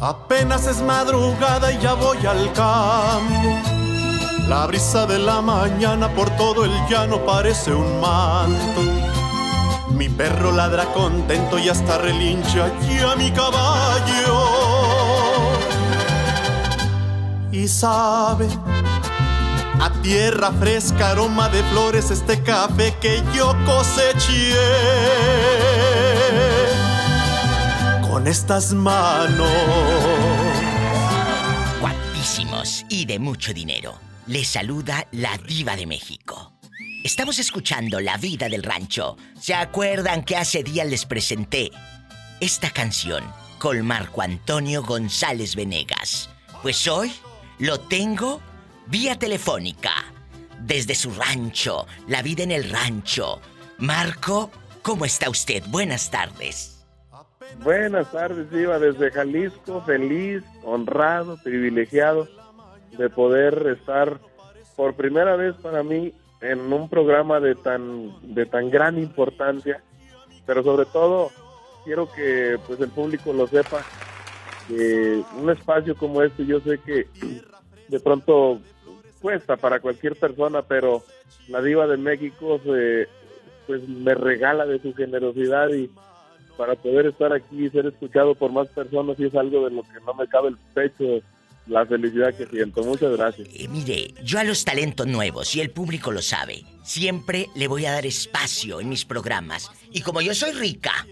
Apenas es madrugada y ya voy al campo. La brisa de la mañana por todo el llano parece un manto. Mi perro ladra contento y hasta relincha aquí a mi caballo. Y sabe a tierra fresca, aroma de flores, este café que yo coseché con estas manos. Guapísimos y de mucho dinero. Les saluda la diva de México. Estamos escuchando La vida del rancho. ¿Se acuerdan que hace días les presenté esta canción con Marco Antonio González Venegas? Pues hoy lo tengo vía telefónica, desde su rancho, la vida en el rancho. Marco, ¿cómo está usted? Buenas tardes. Buenas tardes, Diva, desde Jalisco, feliz, honrado, privilegiado de poder estar por primera vez para mí en un programa de tan de tan gran importancia, pero sobre todo quiero que pues el público lo sepa que un espacio como este yo sé que de pronto cuesta para cualquier persona, pero la diva de México pues me regala de su generosidad y para poder estar aquí y ser escuchado por más personas y es algo de lo que no me cabe el pecho la felicidad que siento. Muchas gracias. Eh, mire, yo a los talentos nuevos, y el público lo sabe, siempre le voy a dar espacio en mis programas. Y como yo soy rica,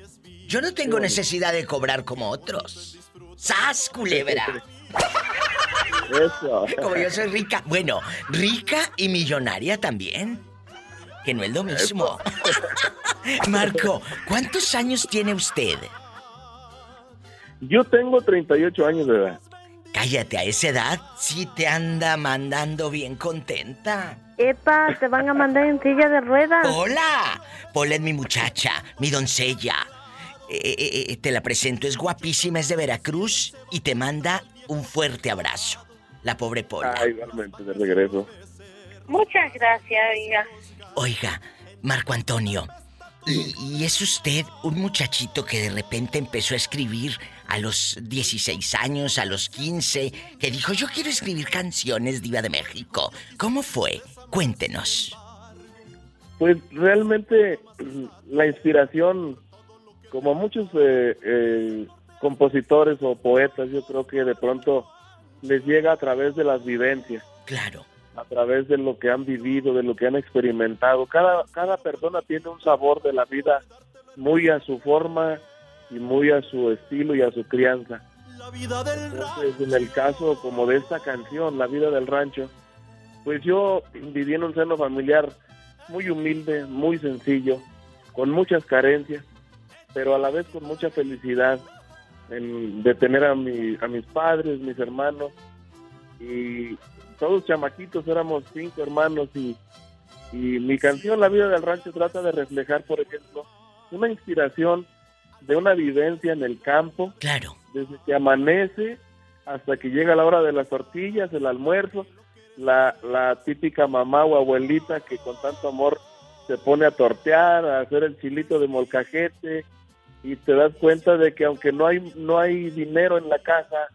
yo no tengo necesidad de cobrar como otros. ¡Sas, culebra! Eso. Como yo soy rica. Bueno, rica y millonaria también. Que no es lo mismo. Marco, ¿cuántos años tiene usted? Yo tengo 38 años de edad. Cállate, a esa edad sí te anda mandando bien contenta. Epa, te van a mandar en silla de ruedas. ¡Hola! Pola es mi muchacha, mi doncella. Eh, eh, eh, te la presento, es guapísima, es de Veracruz y te manda un fuerte abrazo. La pobre Pola. Ah, igualmente, de regreso. Muchas gracias, oiga. Oiga, Marco Antonio, ¿y, es usted un muchachito que de repente empezó a escribir a los 16 años, a los 15, que dijo, yo quiero escribir canciones Diva de México? ¿Cómo fue? Cuéntenos. Pues realmente la inspiración, como muchos eh, eh, compositores o poetas, yo creo que de pronto les llega a través de las vivencias. Claro. A través de lo que han vivido, de lo que han experimentado. Cada, cada persona tiene un sabor de la vida muy a su forma y muy a su estilo y a su crianza. Entonces, en el caso como de esta canción, La vida del rancho, pues yo viví en un seno familiar muy humilde, muy sencillo, con muchas carencias, pero a la vez con mucha felicidad en, de tener a, mi, a mis padres, mis hermanos, y todos chamaquitos, éramos cinco hermanos, y, y mi canción La vida del rancho trata de reflejar, por ejemplo, una inspiración de una vivencia en el campo. Claro. Desde que amanece hasta que llega la hora de las tortillas, el almuerzo, la, la típica mamá o abuelita que con tanto amor se pone a tortear, a hacer el chilito de molcajete y te das cuenta de que aunque no hay no hay dinero en la casa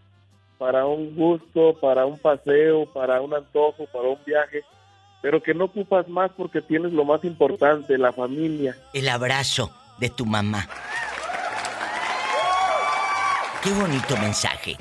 para un gusto, para un paseo, para un antojo, para un viaje, pero que no ocupas más porque tienes lo más importante, la familia. El abrazo de tu mamá. Qué bonito mensaje.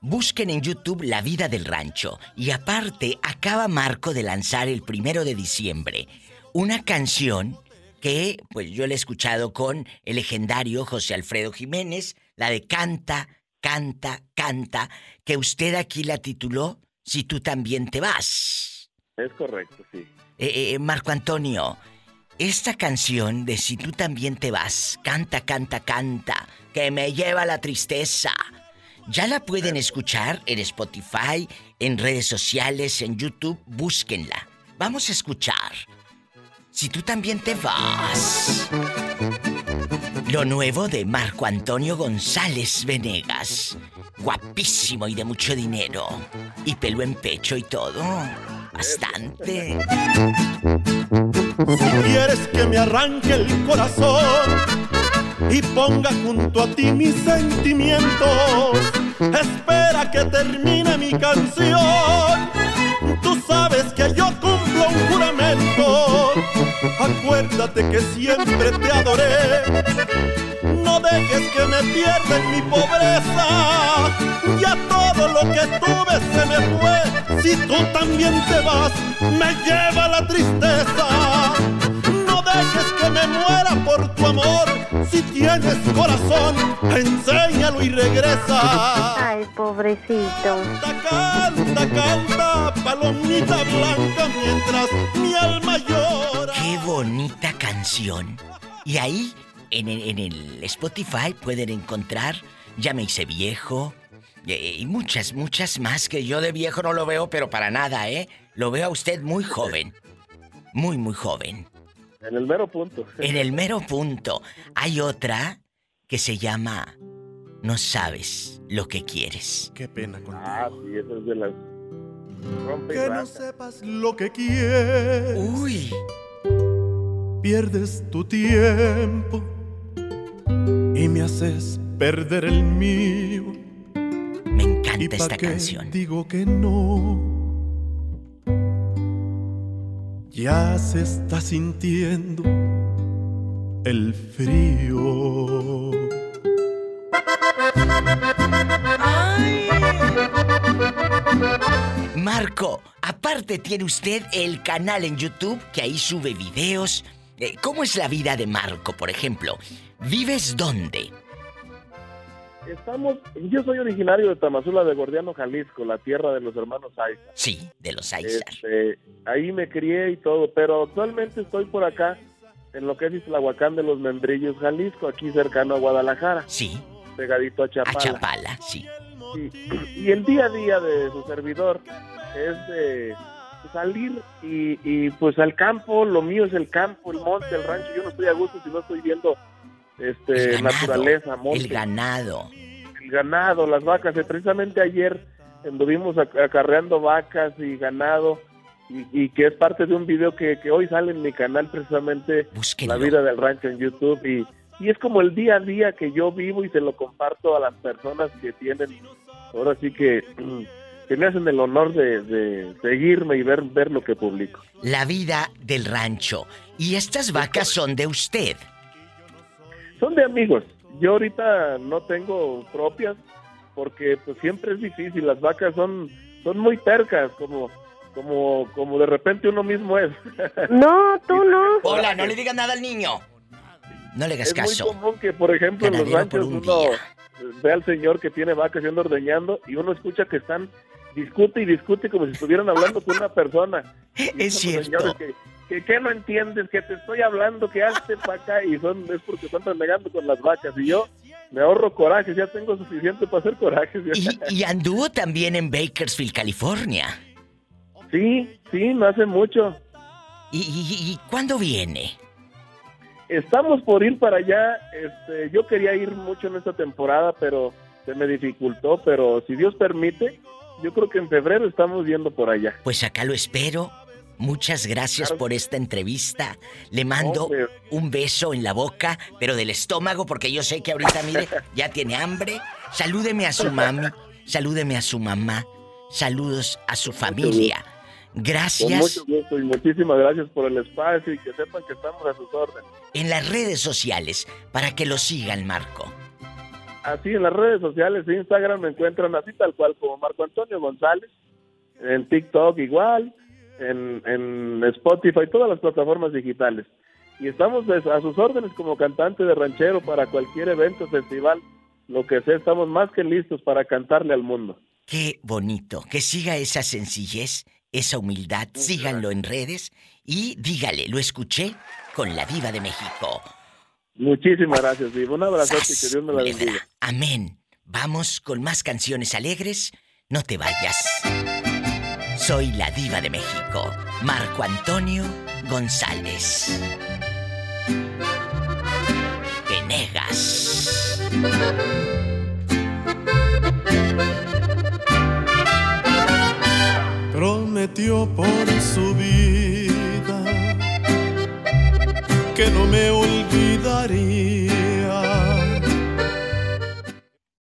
Busquen en YouTube La vida del rancho. Y aparte, acaba Marco de lanzar el primero de diciembre una canción que, pues yo la he escuchado con el legendario José Alfredo Jiménez, la de Canta, Canta, Canta, que usted aquí la tituló Si tú también te vas. Es correcto, sí. Eh, eh, Marco Antonio, esta canción de Si tú también te vas, canta, canta, canta, que me lleva la tristeza. Ya la pueden escuchar en Spotify, en redes sociales, en YouTube, búsquenla. Vamos a escuchar. Si tú también te vas. Lo nuevo de Marco Antonio González Venegas. Guapísimo y de mucho dinero. Y pelo en pecho y todo. Bastante. Si quieres que me arranque el corazón y ponga junto a ti mis sentimientos, espera que termine mi canción. Tú sabes que yo cumplo un juramento. Acuérdate que siempre te adoré. No dejes que me pierda en mi pobreza. Ya todo lo que tuve se me fue. Si tú también te vas, me lleva la tristeza. No dejes que me muera por tu amor. Si tienes corazón, enséñalo y regresa. Ay, pobrecito. Canta, canta, canta, palomita blanca, mientras mi alma bonita canción. Y ahí, en el, en el Spotify, pueden encontrar Ya me hice viejo. eh, Y muchas, muchas más que yo de viejo no lo veo, pero para nada, ¿eh? Lo veo a usted muy joven. Muy, muy joven. En el mero punto. En el mero punto. Hay otra que se llama No sabes lo que quieres. Qué pena Ah, contigo. sí, esa es de las... Rompe Que no sepas lo que quieres. Uy, Pierdes tu tiempo y me haces perder el mío. me ¿Y encanta pa' esta qué canción. digo que no? Ya se está sintiendo el frío. Marco, aparte tiene usted el canal en YouTube que ahí sube videos. Eh, ¿Cómo es la vida de Marco, por ejemplo? ¿Vives dónde? Estamos... Yo soy originario de Tamazula de Gordiano, Jalisco, la tierra de los hermanos Aiza. Sí, de los Aizar. Este, ahí me crié y todo, pero actualmente estoy por acá, en lo que es Islahuacán de los Membrillos, Jalisco, aquí cercano a Guadalajara, Sí, pegadito a a Chapala. Chapala, sí. Y, y el día a día de su servidor es de salir y, y, pues al campo, lo mío es el campo, el monte, el rancho. Yo no estoy a gusto si no estoy viendo este ganado, naturaleza, monte, El ganado. el ganado, las vacas. Eh, Precisamente ayer anduvimos ac- acarreando vacas y ganado y, y que es parte de un video que, que hoy sale en mi canal precisamente Búsquenlo. la vida del rancho en YouTube y, y es como el día a día que yo vivo y se lo comparto a las personas que tienen, ahora sí que, que me hacen el honor de, de seguirme y ver, ver lo que publico. La vida del rancho. Y estas vacas son de usted. Son de amigos. Yo ahorita no tengo propias porque pues siempre es difícil. Las vacas son, son muy tercas, como, como, como de repente uno mismo es. No, tú no. Hola, no le digas nada al niño. No le hagas es muy caso. común que, por ejemplo, en los ranchos un uno día. ve al señor que tiene vacas yendo ordeñando y uno escucha que están discute y discute como si estuvieran hablando con una persona. Es cierto. Que, que, que no entiendes, que te estoy hablando, que hazte para acá y son es porque están renegando con las vacas y yo me ahorro corajes, ya tengo suficiente para hacer corajes. Y, y anduvo también en Bakersfield, California. Sí, sí, no hace mucho. ¿Y, y- y cuándo viene? Estamos por ir para allá. Este, yo quería ir mucho en esta temporada, pero se me dificultó. Pero si Dios permite, yo creo que en febrero estamos yendo por allá. Pues acá lo espero. Muchas gracias Claro. por esta entrevista. Le mando Hombre. un beso en la boca, pero del estómago, porque yo sé que ahorita, mire, ya tiene hambre. Salúdeme a su mami, salúdeme a su mamá, saludos a su familia. Con Gracias. mucho gusto y muchísimas gracias por el espacio y que sepan que estamos a sus órdenes. En las redes sociales, para que lo sigan, Marco. Así en las redes sociales, Instagram me encuentran así tal cual como Marco Antonio González, en TikTok igual, en, en Spotify, todas las plataformas digitales. Y estamos des- a sus órdenes como cantante de ranchero para cualquier evento, festival, lo que sea, estamos más que listos para cantarle al mundo. Qué bonito. Que siga esa sencillez, esa humildad. Síganlo en redes y dígale, lo escuché con la diva de México. Muchísimas gracias, Vivo. Un abrazo y que ¡Sas, Dios me la bendiga. Amén. Vamos con más canciones alegres. No te vayas. Soy la diva de México, Marco Antonio González. Venegas. prometió por su vida que no me olvidaría